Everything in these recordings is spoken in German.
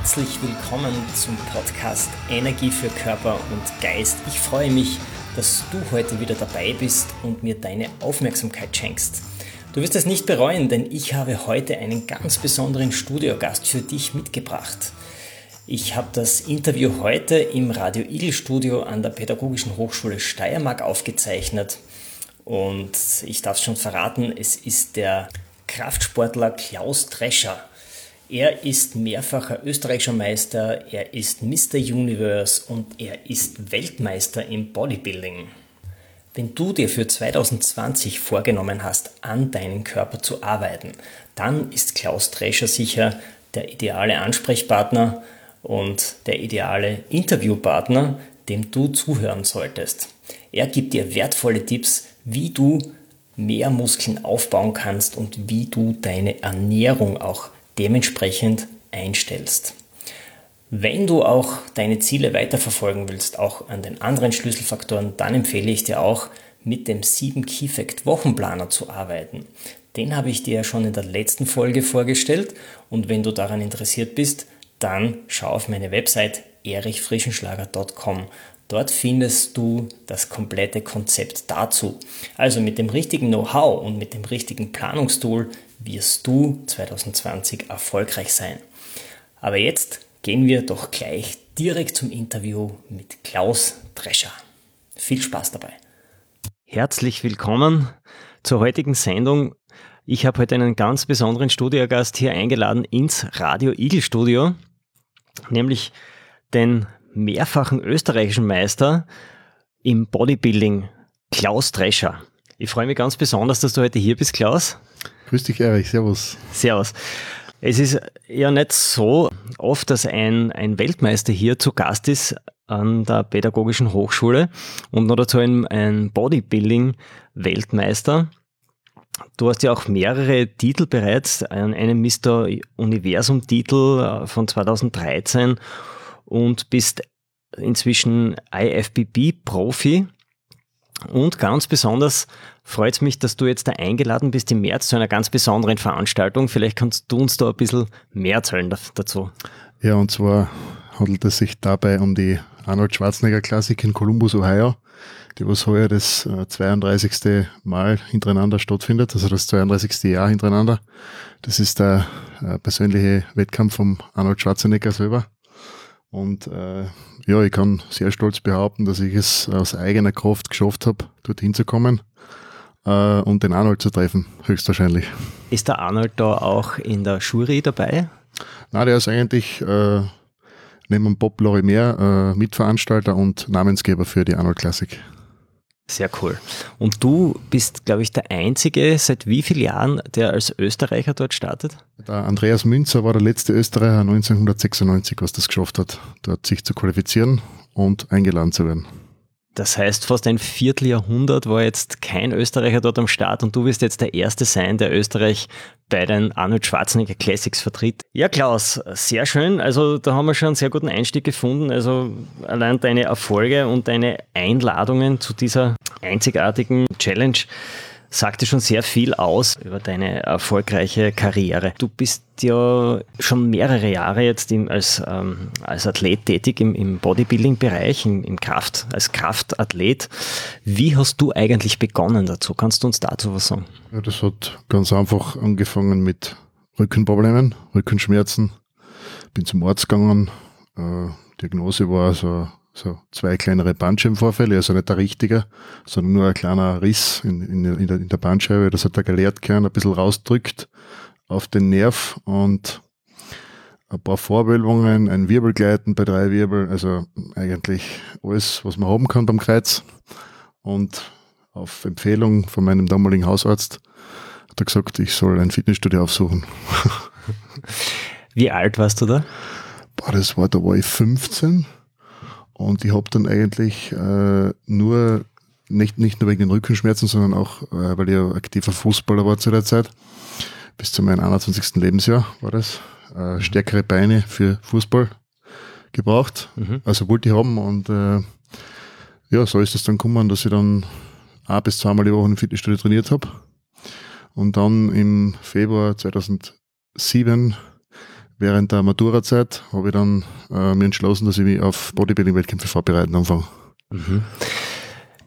Herzlich willkommen zum Podcast Energie für Körper und Geist. Ich freue mich, dass du heute wieder dabei bist und mir deine Aufmerksamkeit schenkst. Du wirst es nicht bereuen, denn ich habe heute einen ganz besonderen Studiogast für dich mitgebracht. Ich habe das Interview heute im Radio Igel Studio an der Pädagogischen Hochschule Steiermark aufgezeichnet. Und ich darf schon verraten, es ist der Kraftsportler Klaus Drescher. Er ist mehrfacher österreichischer Meister, er ist Mr. Universe und er ist Weltmeister im Bodybuilding. Wenn du dir für 2020 vorgenommen hast, an deinem Körper zu arbeiten, dann ist Klaus Drescher sicher der ideale Ansprechpartner und der ideale Interviewpartner, dem du zuhören solltest. Er gibt dir wertvolle Tipps, wie du mehr Muskeln aufbauen kannst und wie du deine Ernährung auch dementsprechend einstellst. Wenn du auch deine Ziele weiterverfolgen willst, auch an den anderen Schlüsselfaktoren, dann empfehle ich dir auch mit dem 7 Key Fact Wochenplaner zu arbeiten. Den habe ich dir ja schon in der letzten Folge vorgestellt und wenn du daran interessiert bist, dann schau auf meine Website erichfrischenschlager.com. Dort findest du das komplette Konzept dazu. Also mit dem richtigen Know-how und mit dem richtigen Planungstool wirst du 2020 erfolgreich sein. Aber jetzt gehen wir doch gleich direkt zum Interview mit Klaus Drescher. Viel Spaß dabei. Herzlich willkommen zur heutigen Sendung. Ich habe heute einen ganz besonderen Studiogast hier eingeladen ins Radio Igel Studio nämlich den mehrfachen österreichischen Meister im Bodybuilding, Klaus Drescher. Ich freue mich ganz besonders, dass du heute hier bist, Klaus. Grüß dich, Erich. Servus. Servus. Es ist ja nicht so oft, dass ein, ein Weltmeister hier zu Gast ist an der Pädagogischen Hochschule und noch dazu ein, ein Bodybuilding-Weltmeister. Du hast ja auch mehrere Titel bereits, einen Mr. Universum-Titel äh, von 2013 und bist inzwischen IFBB-Profi. Und ganz besonders freut es mich, dass du jetzt da eingeladen bist im März zu einer ganz besonderen Veranstaltung. Vielleicht kannst du uns da ein bisschen mehr erzählen dazu. Ja, und zwar handelt es sich dabei um die Arnold Schwarzenegger Klassik in Columbus, Ohio die was heuer das 32. Äh, Mal hintereinander stattfindet, also das 32. Jahr hintereinander. Das ist der äh, persönliche Wettkampf vom Arnold Schwarzenegger selber. Und äh, ja, ich kann sehr stolz behaupten, dass ich es aus eigener Kraft geschafft habe, dorthin zu kommen äh, und den Arnold zu treffen, höchstwahrscheinlich. Ist der Arnold da auch in der Jury dabei? Na, der ist eigentlich äh, neben Bob Lorimer äh, Mitveranstalter und Namensgeber für die Arnold Classic. Sehr cool. Und du bist, glaube ich, der Einzige seit wie vielen Jahren, der als Österreicher dort startet? Der Andreas Münzer war der letzte Österreicher 1996, was das geschafft hat, dort sich zu qualifizieren und eingeladen zu werden. Das heißt, fast ein Vierteljahrhundert war jetzt kein Österreicher dort am Start und du wirst jetzt der Erste sein, der Österreich bei den Arnold Schwarzenegger Classics vertritt. Ja, Klaus, sehr schön. Also da haben wir schon einen sehr guten Einstieg gefunden. Also allein deine Erfolge und deine Einladungen zu dieser einzigartigen Challenge sagte schon sehr viel aus über deine erfolgreiche Karriere. Du bist ja schon mehrere Jahre jetzt im, als, ähm, als Athlet tätig im, im Bodybuilding-Bereich, im, im Kraft, als Kraftathlet. Wie hast du eigentlich begonnen dazu? Kannst du uns dazu was sagen? Ja, das hat ganz einfach angefangen mit Rückenproblemen, Rückenschmerzen. Bin zum Arzt gegangen. Äh, Diagnose war so so zwei kleinere Bandscheibenvorfälle, also nicht der richtige, sondern nur ein kleiner Riss in, in, in, der, in der Bandscheibe. Das hat der Gelehrtkern ein bisschen rausdrückt auf den Nerv und ein paar Vorwölbungen, ein Wirbelgleiten bei drei Wirbeln, also eigentlich alles, was man haben kann beim Kreuz. Und auf Empfehlung von meinem damaligen Hausarzt hat er gesagt, ich soll ein Fitnessstudio aufsuchen. Wie alt warst du da? Boah, das war, da war ich 15 und ich habe dann eigentlich äh, nur, nicht, nicht nur wegen den Rückenschmerzen, sondern auch, äh, weil ich ja aktiver Fußballer war zu der Zeit, bis zu meinem 21. Lebensjahr war das, äh, stärkere Beine für Fußball gebraucht. Mhm. Also wollte ich haben und äh, ja, so ist es dann gekommen, dass ich dann ein bis zweimal die Woche im Fitnessstudio trainiert habe. Und dann im Februar 2007, während der Maturazeit, habe ich dann äh, mir entschlossen, dass ich mich auf Bodybuilding-Wettkämpfe vorbereiten anfange. Mhm.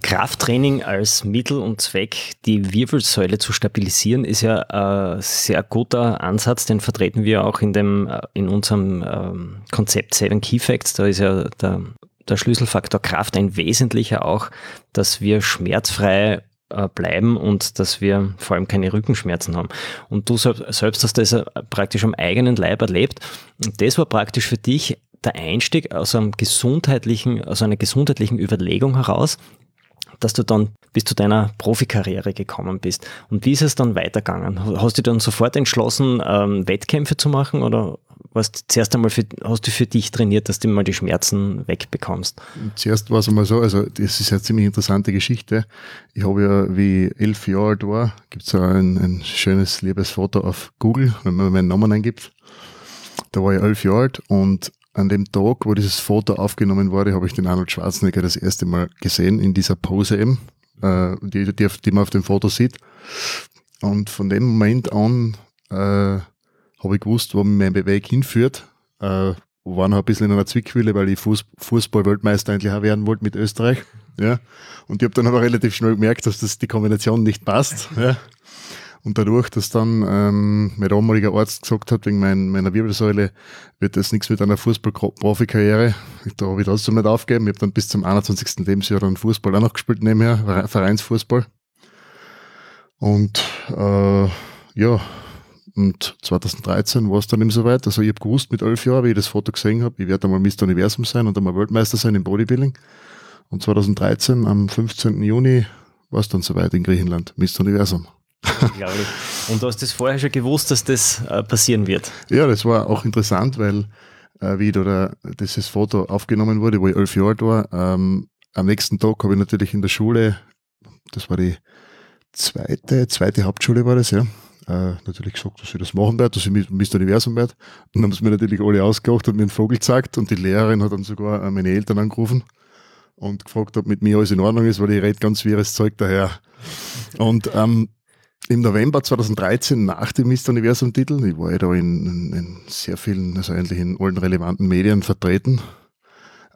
Krafttraining als Mittel und Zweck, die Wirbelsäule zu stabilisieren, ist ja ein sehr guter Ansatz, den vertreten wir auch in, dem, äh, in unserem ähm, Konzept Seven Key Facts. Da ist ja der, der Schlüsselfaktor Kraft ein wesentlicher auch, dass wir schmerzfrei äh, bleiben und dass wir vor allem keine Rückenschmerzen haben. Und du selbst hast das praktisch am eigenen Leib erlebt. Und das war praktisch für dich der Einstieg aus einem gesundheitlichen, aus einer gesundheitlichen Überlegung heraus, dass du dann bis zu deiner Profikarriere gekommen bist. Und wie ist es dann weitergegangen? Hast du dann sofort entschlossen, ähm, Wettkämpfe zu machen oder warst zuerst einmal für, hast du für dich trainiert, dass du mal die Schmerzen wegbekommst? Zuerst war es einmal so, also das ist eine ziemlich interessante Geschichte. Ich habe ja, wie elf Jahre alt war, gibt es ein, ein schönes, liebes Foto auf Google, wenn man meinen Namen eingibt. Da war ich elf Jahre alt und an dem Tag, wo dieses Foto aufgenommen wurde, habe ich den Arnold Schwarzenegger das erste Mal gesehen, in dieser Pose eben, äh, die, die, die, man auf dem Foto sieht. Und von dem Moment an äh, habe ich gewusst, wo mein Weg hinführt. Äh, war noch ein bisschen in einer Zwickmühle, weil ich Fuß, Fußball-Weltmeister eigentlich auch werden wollte mit Österreich. Ja. Und ich habe dann aber relativ schnell gemerkt, dass das die Kombination nicht passt. Ja. Und dadurch, dass dann ähm, mein damaliger Arzt gesagt hat, wegen mein, meiner Wirbelsäule wird das nichts mit einer Fußball-Profikarriere. Da habe ich trotzdem nicht aufgegeben. Ich habe dann bis zum 21. Lebensjahr dann Fußball auch noch gespielt nebenher, Vereinsfußball. Und äh, ja, und 2013 war es dann eben soweit. Also ich habe gewusst mit elf Jahren, wie ich das Foto gesehen habe, ich werde einmal Mr. Universum sein und einmal Weltmeister sein im Bodybuilding. Und 2013, am 15. Juni, war es dann soweit in Griechenland, Mr. Universum. Unglaublich. Und du hast das vorher schon gewusst, dass das äh, passieren wird? Ja, das war auch interessant, weil äh, wie da dieses Foto aufgenommen wurde, wo ich elf Jahre alt war, ähm, am nächsten Tag habe ich natürlich in der Schule, das war die zweite, zweite Hauptschule war das, ja, äh, natürlich gesagt, dass ich das machen werde, dass ich Mr. Universum werde. Und dann haben sie mir natürlich alle ausgelacht und mir einen Vogel gezeigt und die Lehrerin hat dann sogar äh, meine Eltern angerufen und gefragt, ob mit mir alles in Ordnung ist, weil ich rede ganz wirres Zeug daher. Und ähm, im November 2013 nach dem Mr. Universum-Titel, ich war ja da in, in, in, sehr vielen, also eigentlich in allen relevanten Medien vertreten,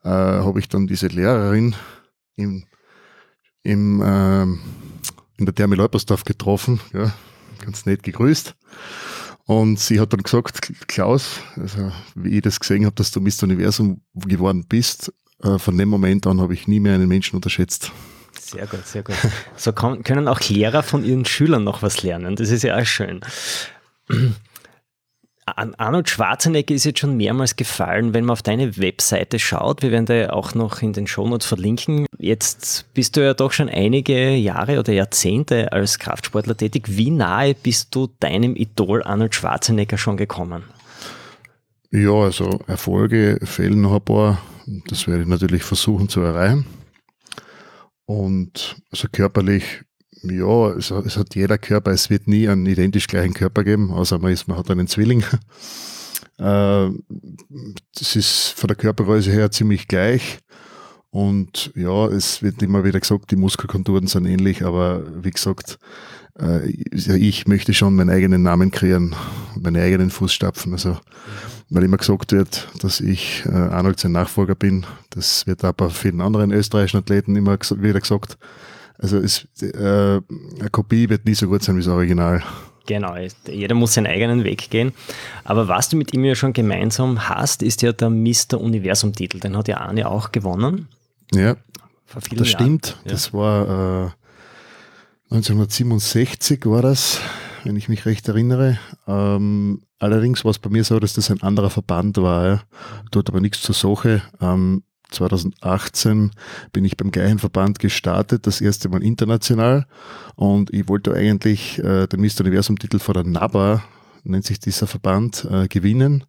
äh, habe ich dann diese Lehrerin im, im, äh, in der Therme Leupersdorf getroffen, ja, ganz nett gegrüßt. Und sie hat dann gesagt, Klaus, also wie ich das gesehen habe, dass du Mr. Universum geworden bist, äh, von dem Moment an habe ich nie mehr einen Menschen unterschätzt. Sehr gut, sehr gut. So können auch Lehrer von ihren Schülern noch was lernen. Das ist ja auch schön. Arnold Schwarzenegger ist jetzt schon mehrmals gefallen, wenn man auf deine Webseite schaut. Wir werden da auch noch in den Shownotes verlinken. Jetzt bist du ja doch schon einige Jahre oder Jahrzehnte als Kraftsportler tätig. Wie nahe bist du deinem Idol Arnold Schwarzenegger schon gekommen? Ja, also Erfolge fehlen noch ein paar. Das werde ich natürlich versuchen zu erreichen. Und also körperlich, ja, es, es, hat jeder Körper, es wird nie einen identisch gleichen Körper geben, außer man, ist, man hat einen Zwilling. Äh, das ist von der Körpergröße her ziemlich gleich. Und ja, es wird immer wieder gesagt, die Muskelkonturen sind ähnlich, aber wie gesagt, äh, ich möchte schon meinen eigenen Namen kreieren, meine eigenen Fußstapfen. Also weil immer gesagt wird, dass ich äh, Arnold sein Nachfolger bin. Das wird aber vielen anderen österreichischen Athleten immer wieder gesagt. Also es, äh, eine Kopie wird nie so gut sein wie das Original. Genau, jeder muss seinen eigenen Weg gehen. Aber was du mit ihm ja schon gemeinsam hast, ist ja der Mr. Universum-Titel. Den hat ja Arne auch gewonnen. Ja, das Jahren. stimmt. Ja. Das war äh, 1967 war das wenn ich mich recht erinnere. Ähm, allerdings war es bei mir so, dass das ein anderer Verband war. Ja. Dort aber nichts zur Sache. Ähm, 2018 bin ich beim gleichen Verband gestartet, das erste Mal international. Und ich wollte eigentlich äh, den Mr. Universum-Titel vor der NABA, nennt sich dieser Verband, äh, gewinnen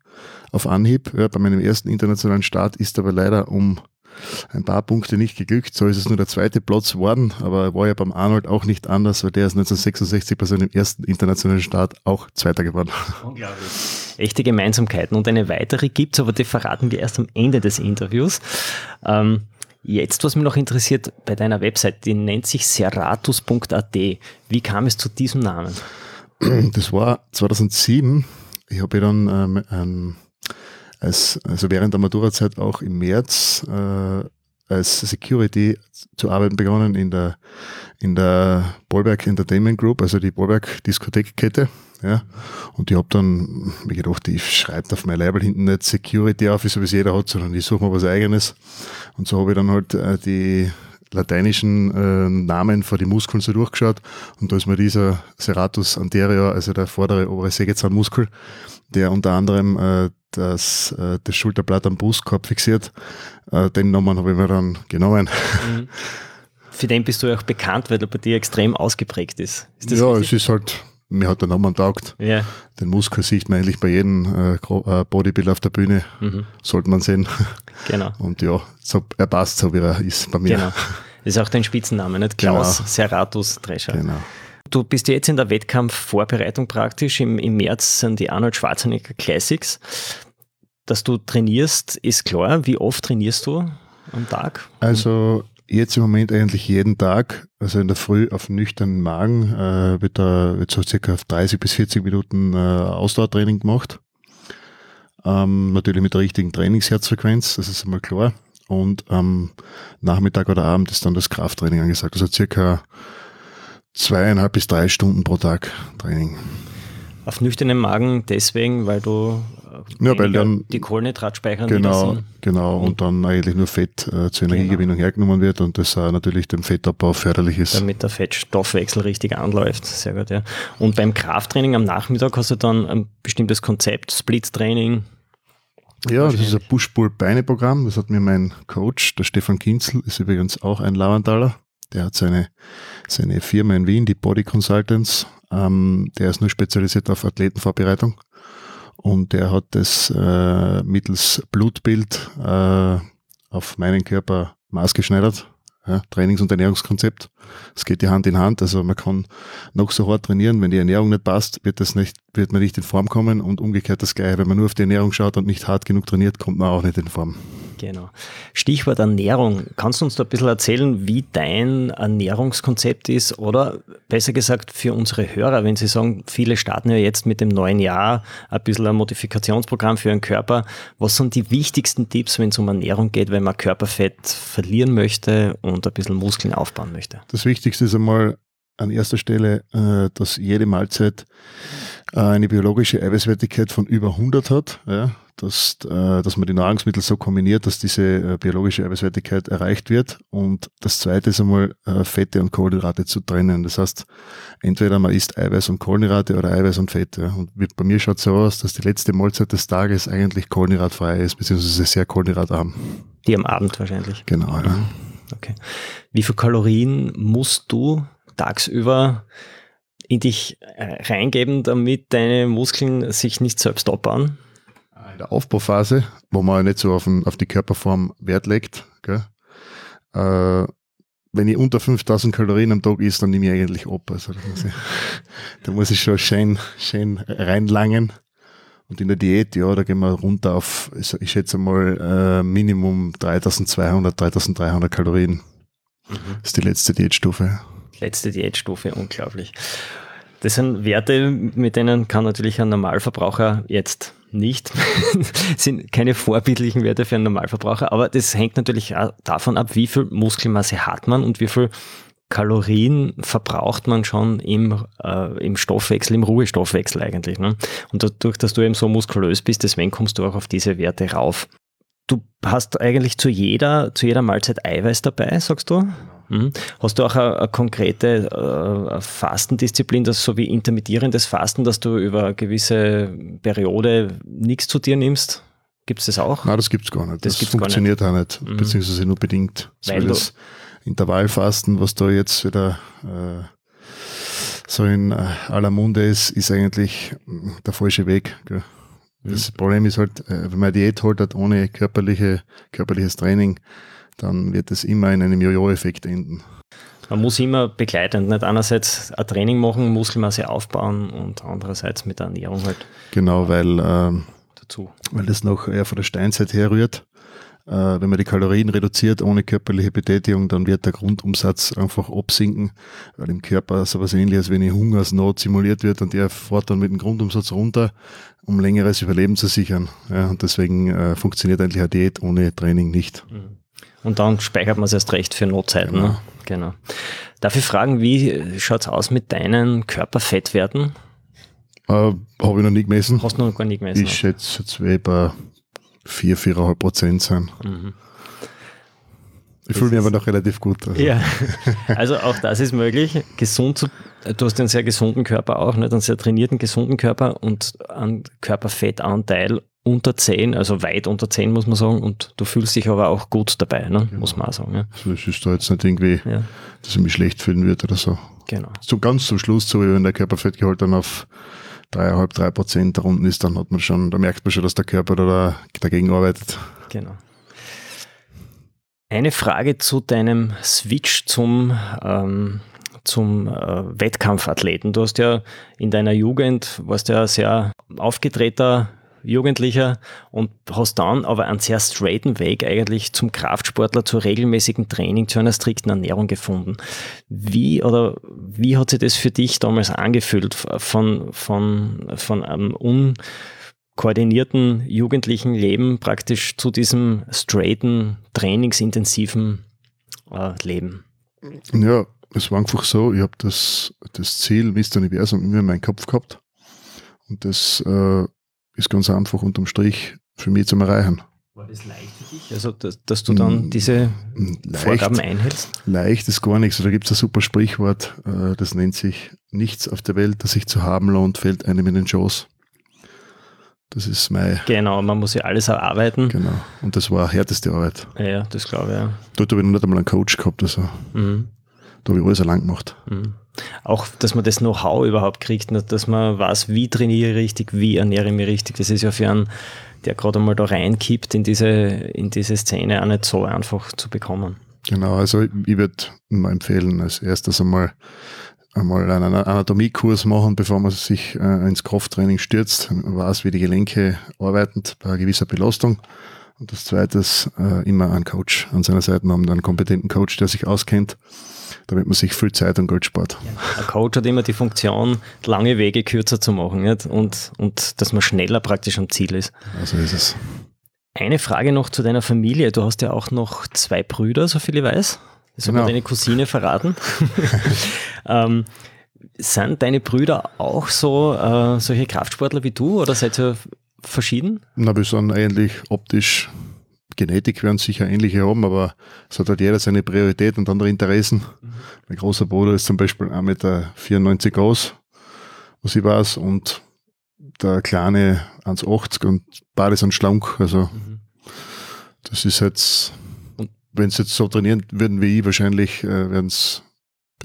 auf Anhieb. Ja, bei meinem ersten internationalen Start ist aber leider um ein paar Punkte nicht geglückt. So ist es nur der zweite Platz geworden, aber war ja beim Arnold auch nicht anders, weil der ist 1966 bei seinem ersten internationalen Start auch Zweiter geworden. Unglaublich. Echte Gemeinsamkeiten. Und eine weitere gibt es, aber die verraten wir erst am Ende des Interviews. Ähm, jetzt, was mich noch interessiert bei deiner Website, die nennt sich serratus.at. Wie kam es zu diesem Namen? Das war 2007. Ich habe dann ähm, ähm, als, also während der Maturazeit auch im März äh, als Security zu arbeiten begonnen in der, in der Bollwerk Entertainment Group, also die Bollwerk Diskothekkette. Ja. Und ich habe dann mir gedacht, ich schreibe auf mein Label hinten nicht Security auf, wie so wie es jeder hat, sondern ich suche mal was eigenes. Und so habe ich dann halt äh, die lateinischen äh, Namen vor die Muskeln so durchgeschaut und da ist mir dieser Serratus anterior, also der vordere obere Sägezahnmuskel, der unter anderem äh, das, äh, das Schulterblatt am Brustkorb fixiert. Äh, den Namen habe ich mir dann genommen. Mhm. Für den bist du ja auch bekannt, weil er bei dir extrem ausgeprägt ist. ist ja, richtig? es ist halt, mir hat der Name taugt. Ja. Den Muskel sieht man eigentlich bei jedem äh, äh, Bodybuilder auf der Bühne. Mhm. Sollte man sehen. Genau. Und ja, so, er passt so, wie er ist bei mir. Genau. Das ist auch dein Spitzname, nicht? Klaus genau. Serratus Drescher. Genau. Du bist jetzt in der Wettkampfvorbereitung praktisch. Im, Im März sind die Arnold Schwarzenegger Classics. Dass du trainierst, ist klar. Wie oft trainierst du am Tag? Also jetzt im Moment eigentlich jeden Tag. Also in der Früh auf nüchternen Magen äh, wird da wird so circa 30 bis 40 Minuten äh, Ausdauertraining gemacht. Ähm, natürlich mit der richtigen Trainingsherzfrequenz, das ist einmal klar. Und am Nachmittag oder Abend ist dann das Krafttraining angesagt. Also circa zweieinhalb bis drei Stunden pro Tag Training. Auf nüchternen Magen deswegen, weil du ja, weil dann, die Kohlenhydratspeicher Genau, genau. Und dann eigentlich nur Fett äh, zur Energiegewinnung genau. hergenommen wird und das äh, natürlich dem Fettabbau förderlich ist. Damit der Fettstoffwechsel richtig anläuft. Sehr gut, ja. Und beim Krafttraining am Nachmittag hast du dann ein bestimmtes Konzept, Split-Training. Ja, das ist ein Push-Pull-Beine-Programm. Das hat mir mein Coach, der Stefan Kinzel, ist übrigens auch ein Lauertaler. Der hat seine, seine Firma in Wien, die Body Consultants. Ähm, der ist nur spezialisiert auf Athletenvorbereitung. Und der hat das äh, mittels Blutbild äh, auf meinen Körper maßgeschneidert ja, Trainings- und Ernährungskonzept. Es geht die Hand in Hand. Also man kann noch so hart trainieren, wenn die Ernährung nicht passt, wird das nicht, wird man nicht in Form kommen und umgekehrt das Gleiche. Wenn man nur auf die Ernährung schaut und nicht hart genug trainiert, kommt man auch nicht in Form. Genau. Stichwort Ernährung. Kannst du uns da ein bisschen erzählen, wie dein Ernährungskonzept ist? Oder besser gesagt für unsere Hörer, wenn sie sagen, viele starten ja jetzt mit dem neuen Jahr ein bisschen ein Modifikationsprogramm für ihren Körper. Was sind die wichtigsten Tipps, wenn es um Ernährung geht, wenn man Körperfett verlieren möchte und ein bisschen Muskeln aufbauen möchte? Das Wichtigste ist einmal an erster Stelle, äh, dass jede Mahlzeit äh, eine biologische Eiweißwertigkeit von über 100 hat. Ja? dass, äh, dass man die Nahrungsmittel so kombiniert, dass diese biologische Eiweißwertigkeit erreicht wird. Und das zweite ist einmal Fette und Kohlenhydrate zu trennen. Das heißt, entweder man isst Eiweiß und Kohlenhydrate oder Eiweiß und Fette. Und bei mir schaut es so aus, dass die letzte Mahlzeit des Tages eigentlich kohlenhydratfrei ist, beziehungsweise sehr kohlenhydratarm. Die am Abend wahrscheinlich. Genau, ja. Okay. Wie viel Kalorien musst du tagsüber in dich äh, reingeben, damit deine Muskeln sich nicht selbst abbauen? in der Aufbauphase, wo man nicht so auf, den, auf die Körperform Wert legt, gell, äh, wenn ich unter 5000 Kalorien am Tag isst, dann nehme ich eigentlich ab. Also da muss ich, da muss ich schon schön, schön reinlangen. Und in der Diät, ja, da gehen wir runter auf, ich schätze mal, äh, Minimum 3200, 3300 Kalorien. Mhm. Das ist die letzte Diätstufe. Letzte Diätstufe, unglaublich. Das sind Werte, mit denen kann natürlich ein Normalverbraucher jetzt nicht, sind keine vorbildlichen Werte für einen Normalverbraucher, aber das hängt natürlich auch davon ab, wie viel Muskelmasse hat man und wie viel Kalorien verbraucht man schon im, äh, im Stoffwechsel, im Ruhestoffwechsel eigentlich. Ne? Und dadurch, dass du eben so muskulös bist, deswegen kommst du auch auf diese Werte rauf. Du hast eigentlich zu jeder, zu jeder Mahlzeit Eiweiß dabei, sagst du? Mhm. Hast du auch eine, eine konkrete äh, Fastendisziplin, das so wie intermittierendes Fasten, dass du über eine gewisse Periode nichts zu dir nimmst? Gibt es das auch? Nein, das gibt es gar nicht. Das Das, funktioniert auch nicht, Mhm. beziehungsweise nur bedingt. Weil du- das Intervallfasten, was da jetzt wieder äh, so in äh, aller Munde ist, ist eigentlich mh, der falsche Weg. Gell? Das Problem ist halt, äh, wenn man Diät holt hat ohne körperliche, körperliches Training, dann wird es immer in einem Jojo-Effekt enden. Man muss immer begleitend, nicht einerseits ein Training machen, Muskelmasse aufbauen und andererseits mit der Ernährung halt Genau, weil ähm, dazu. weil das noch eher von der Steinzeit herrührt. Äh, wenn man die Kalorien reduziert ohne körperliche Betätigung, dann wird der Grundumsatz einfach absinken, weil im Körper sowas ähnliches wie eine Hungersnot simuliert wird und der fährt dann mit dem Grundumsatz runter, um längeres Überleben zu sichern. Ja, und deswegen äh, funktioniert eigentlich eine Diät ohne Training nicht. Und dann speichert man es erst recht für Notzeiten. Ne? Genau. Darf ich fragen, wie schaut es aus mit deinen Körperfettwerten? Äh, Habe ich noch nie gemessen. Hast du noch gar nicht gemessen? Ich schätze, jetzt bei 4, 4,5 Prozent sein. Mhm. Ich fühle mich aber noch relativ gut. Also. Ja, also auch das ist möglich. Gesund zu, du hast einen sehr gesunden Körper auch, nicht? einen sehr trainierten, gesunden Körper und einen Körperfettanteil unter 10, also weit unter 10 muss man sagen, und du fühlst dich aber auch gut dabei, ne? muss man auch sagen. Ja. Also es ist da jetzt nicht irgendwie, ja, dass ich mich schlecht fühlen würde oder so. genau. So ganz zum Schluss, so wie wenn der Körperfettgehalt dann auf dreieinhalb, drei Prozent da unten ist, dann hat man schon, da merkt man schon, dass der Körper da dagegen arbeitet. Genau. Eine Frage zu deinem Switch zum, ähm, zum äh, Wettkampfathleten. Du hast ja in deiner Jugend, warst ja sehr aufgetreter Jugendlicher und hast dann aber einen sehr straighten Weg eigentlich zum Kraftsportler, zu regelmäßigen Training, zu einer strikten Ernährung gefunden. Wie oder wie hat sich das für dich damals angefühlt von, von, von einem un koordinierten jugendlichen Leben praktisch zu diesem straighten, trainingsintensiven äh, Leben. Ja, es war einfach so, ich habe das, das Ziel Mr. Universum immer in meinem Kopf gehabt. Und das äh, ist ganz einfach unterm Strich für mich zum Erreichen. War das leicht für dich? Also, dass, dass du dann Mm, diese Leicht, Vorgaben einhältst? leicht ist gar nichts. Da gibt es ein super Sprichwort, äh, das nennt sich nichts auf der Welt, das sich zu haben lohnt, fällt einem in den Schoß. Das ist mein, Genau, man muss ja alles erarbeiten. genau. Und das war härteste Arbeit. Ja, ja, das glaube ich, ja. Dort habe ich noch nicht einmal einen Coach gehabt, also Mhm. Da habe ich alles allein gemacht. Mhm. Auch, dass man das Know-how überhaupt kriegt, nicht, dass man weiß, wie trainiere ich richtig, wie ernähre ich mich richtig. Das ist ja für einen, der gerade einmal da reinkippt in diese, in diese Szene, auch nicht so einfach zu bekommen. Genau, also ich, ich würde mal empfehlen, als erstes einmal einmal einen Anatomiekurs machen, bevor man sich äh, ins Krafttraining stürzt, Man weiß, wie die Gelenke arbeiten bei gewisser Belastung. Und das zweite ist, äh, immer einen Coach an seiner Seite haben, einen kompetenten Coach, der sich auskennt, damit man sich viel Zeit und Geld spart. Ein Coach hat immer die Funktion, lange Wege kürzer zu machen nicht? Und, und dass man schneller praktisch am Ziel ist. Also ist es. Eine Frage noch zu deiner Familie. Du hast ja auch noch zwei Brüder, so viel ich weiß. Das hat mir Genau. deine Cousine verraten. ähm, sind deine Brüder auch so äh, solche Kraftsportler wie du oder seid ihr verschieden? Na, wir sind eigentlich optisch, Genetik werden sicher ähnliche haben, aber es hat halt jeder seine Priorität und andere Interessen. Mein großer Bruder ist zum Beispiel 1,94 Meter groß, was ich weiß, und der kleine 1,80 und beide sind schlank. Also das ist jetzt, Und- wenn sie jetzt so trainieren würden wie ich, wahrscheinlich äh, werden sie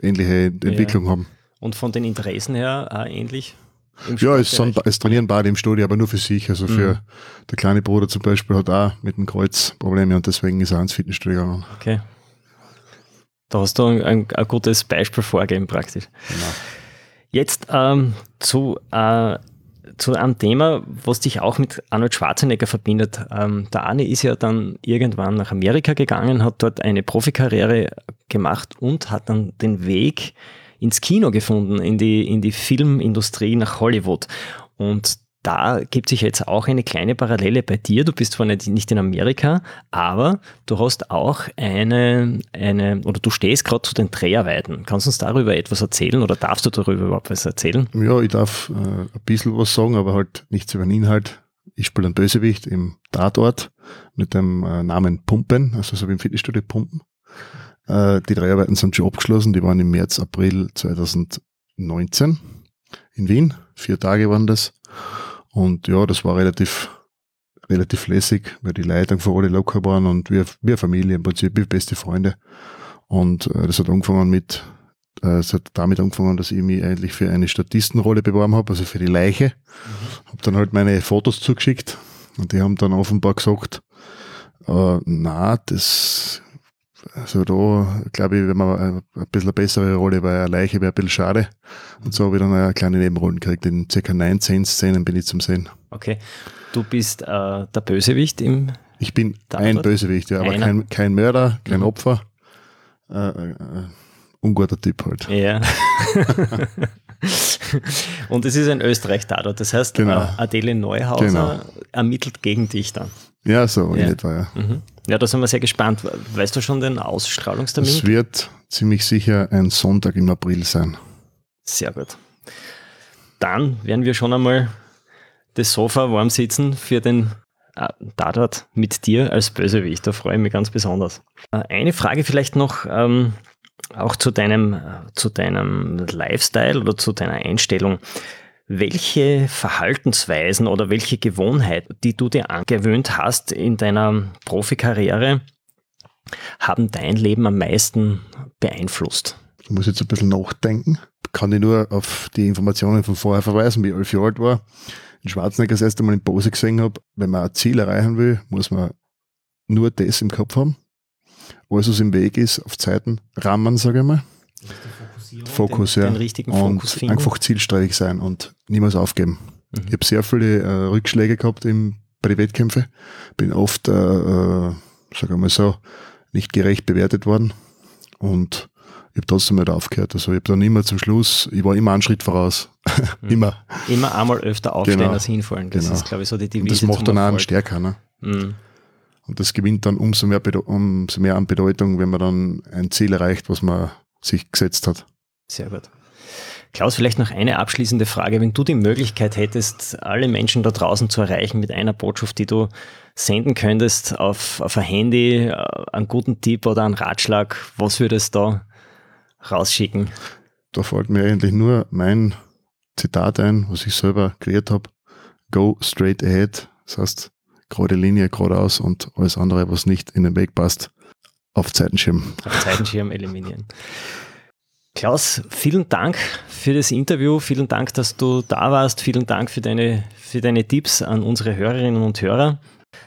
ähnliche Entwicklung haben. Und von den Interessen her auch ähnlich? Ja, es, sind, es trainieren beide im Studio, aber nur für sich. Also für Mhm. der kleine Bruder zum Beispiel hat auch mit dem Kreuz Probleme und deswegen ist er ins Fitnessstudio gegangen. Okay. Da hast du ein, ein, ein gutes Beispiel vorgegeben praktisch. Genau. Jetzt ähm, zu, äh, zu einem Thema, was dich auch mit Arnold Schwarzenegger verbindet. Ähm, der Arne ist ja dann irgendwann nach Amerika gegangen, hat dort eine Profikarriere gemacht und hat dann den Weg ins Kino gefunden, in die, in die Filmindustrie nach Hollywood. Und da gibt sich jetzt auch eine kleine Parallele bei dir. Du bist zwar nicht, in Amerika, aber du hast auch eine, eine oder du stehst gerade zu den Dreharbeiten. Kannst du uns darüber etwas erzählen oder darfst du darüber überhaupt was erzählen? Ja, ich darf äh, ein bisschen was sagen, aber halt nichts über den Inhalt. Ich spiele einen Bösewicht im Tatort mit dem äh, Namen Pumpen, also so wie im Fitnessstudio Pumpen. Äh, die Dreharbeiten sind schon abgeschlossen, die waren im März, April 2019 in Wien. Vier Tage waren das. Und ja, das war relativ relativ lässig, weil die Leute einfach alle locker waren und wir, wir Familie im Prinzip, wir beste Freunde. Und äh, das hat angefangen mit, äh, es hat damit angefangen, dass ich mich eigentlich für eine Statistenrolle beworben habe, also für die Leiche. Mhm. Habe dann halt meine Fotos zugeschickt und die haben dann offenbar gesagt, äh, na, das also da glaube ich, wenn man ein bisschen eine bessere Rolle, weil eine Leiche wäre ein bisschen schade. Und so habe ich dann eine kleine Nebenrollen gekriegt. In circa 19 Szenen bin ich zum Sehen. Okay. Du bist äh, der Bösewicht im. Ich bin Tatort? ein Bösewicht, ja, aber kein, kein Mörder, kein mhm. Opfer. Äh, äh, äh, unguter Typ halt. Ja. Und es ist ein Österreich-Tatort. Das heißt, genau. Äh, Adele Neuhauser genau. ermittelt gegen dich dann. Ja, so ja. in etwa, ja. Mhm. Ja, da sind wir sehr gespannt. Weißt du schon den Ausstrahlungstermin? Es wird ziemlich sicher ein Sonntag im April sein. Sehr gut. Dann werden wir schon einmal das Sofa warm sitzen für den äh, Tatort mit dir als Bösewicht. Da freue ich mich ganz besonders. Äh, eine Frage vielleicht noch ähm, auch zu deinem, äh, zu deinem Lifestyle oder zu deiner Einstellung. Welche Verhaltensweisen oder welche Gewohnheiten, die du dir angewöhnt hast in deiner Profikarriere, haben dein Leben am meisten beeinflusst? Ich muss jetzt ein bisschen nachdenken. Kann ich nur auf die Informationen von vorher verweisen, wie ich elf Jahre alt war. In Schwarzenegger das erste Mal in Pose gesehen habe, wenn man ein Ziel erreichen will, muss man nur das im Kopf haben. Alles, was im Weg ist, auf Zeiten rammen, sage ich mal. Fokus, den, ja. Den richtigen Fokus und finden. einfach zielstrebig sein und niemals aufgeben. Mhm. Ich habe sehr viele äh, Rückschläge gehabt im, bei den Wettkämpfen. Bin oft, äh, äh, sagen wir mal so, nicht gerecht bewertet worden. Und ich habe trotzdem nicht aufgehört. Also ich habe dann immer zum Schluss, ich war immer einen Schritt voraus. Mhm. immer. Immer einmal öfter aufstehen genau. als hinfallen. Das genau. ist, glaube ich, so die Devise. Und das macht dann auch einen stärker. Ne? Mhm. Und das gewinnt dann umso mehr, umso mehr an Bedeutung, wenn man dann ein Ziel erreicht, was man sich gesetzt hat. Sehr gut. Klaus, vielleicht noch eine abschließende Frage. Wenn du die Möglichkeit hättest, alle Menschen da draußen zu erreichen mit einer Botschaft, die du senden könntest auf, auf ein Handy, äh, einen guten Tipp oder einen Ratschlag, was würdest du da rausschicken? Da fällt mir eigentlich nur mein Zitat ein, was ich selber kreiert habe. Go straight ahead. Das heißt, gerade Linie, geradeaus und alles andere, was nicht in den Weg passt, auf Zeitenschirm. Auf Zeitenschirm eliminieren. Klaus, vielen Dank für das Interview. Vielen Dank, dass du da warst. Vielen Dank für deine, für deine Tipps an unsere Hörerinnen und Hörer.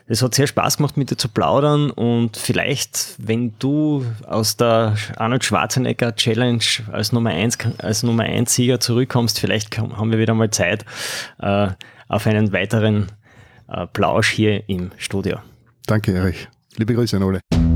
Es hat sehr Spaß gemacht, mit dir zu plaudern und vielleicht, wenn du aus der Arnold Schwarzenegger Challenge als Nummer 1, als Nummer 1 Sieger zurückkommst, vielleicht haben wir wieder mal Zeit äh, auf einen weiteren äh, Plausch hier im Studio. Danke, Erich. Liebe Grüße an alle.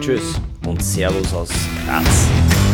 Tschüss und Servus aus Graz.